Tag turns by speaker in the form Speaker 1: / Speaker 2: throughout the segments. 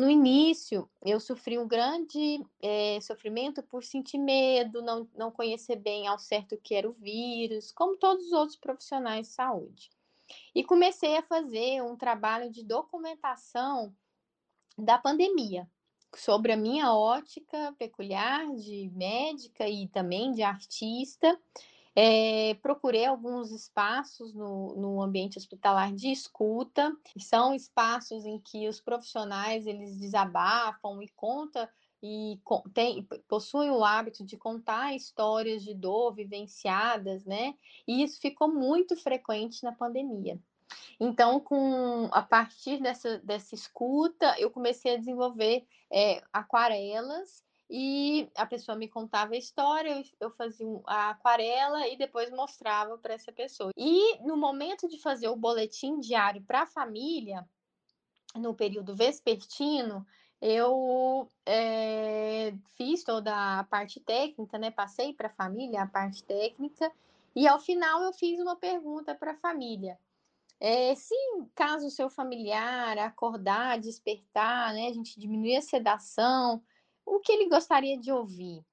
Speaker 1: No início, eu sofri um grande é, sofrimento por sentir medo, não, não conhecer bem ao certo o que era o vírus, como todos os outros profissionais de saúde. E comecei a fazer um trabalho de documentação da pandemia, sobre a minha ótica peculiar de médica e também de artista. É, procurei alguns espaços no, no ambiente hospitalar de escuta, são espaços em que os profissionais eles desabafam e contam e tem, possuem o hábito de contar histórias de dor vivenciadas, né? E isso ficou muito frequente na pandemia. Então, com a partir dessa, dessa escuta, eu comecei a desenvolver é, aquarelas e a pessoa me contava a história, eu fazia a aquarela e depois mostrava para essa pessoa. E no momento de fazer o boletim diário para a família, no período vespertino, eu é, fiz toda a parte técnica, né? Passei para a família a parte técnica e ao final eu fiz uma pergunta para a família. É, se caso o seu familiar acordar, despertar, né, a gente diminuir a sedação, o que ele gostaria de ouvir?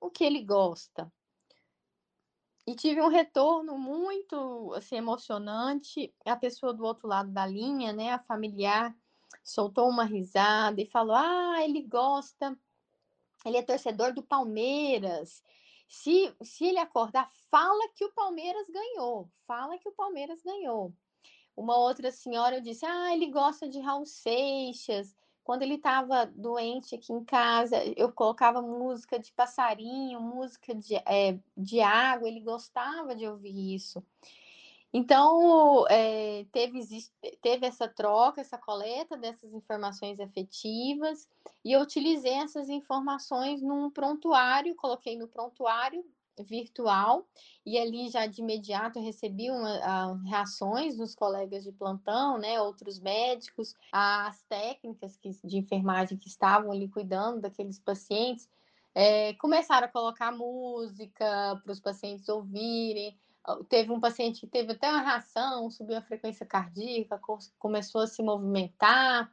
Speaker 1: O que ele gosta? E tive um retorno muito assim, emocionante. A pessoa do outro lado da linha, né, a familiar, soltou uma risada e falou: Ah, ele gosta, ele é torcedor do Palmeiras. Se, se ele acordar, fala que o Palmeiras ganhou. Fala que o Palmeiras ganhou. Uma outra senhora disse: Ah, ele gosta de Raul Seixas. Quando ele estava doente aqui em casa, eu colocava música de passarinho, música de, é, de água, ele gostava de ouvir isso. Então, é, teve, teve essa troca, essa coleta dessas informações afetivas, e eu utilizei essas informações num prontuário, coloquei no prontuário virtual e ali já de imediato recebi uma, a, reações dos colegas de plantão, né, outros médicos, as técnicas que, de enfermagem que estavam ali cuidando daqueles pacientes, é, começaram a colocar música para os pacientes ouvirem. Teve um paciente que teve até uma reação, subiu a frequência cardíaca, começou a se movimentar.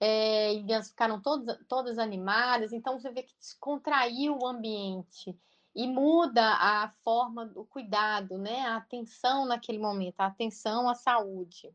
Speaker 1: É, e elas ficaram todas, todas animadas, então você vê que descontraiu o ambiente e muda a forma do cuidado, né? A atenção naquele momento, a atenção à saúde.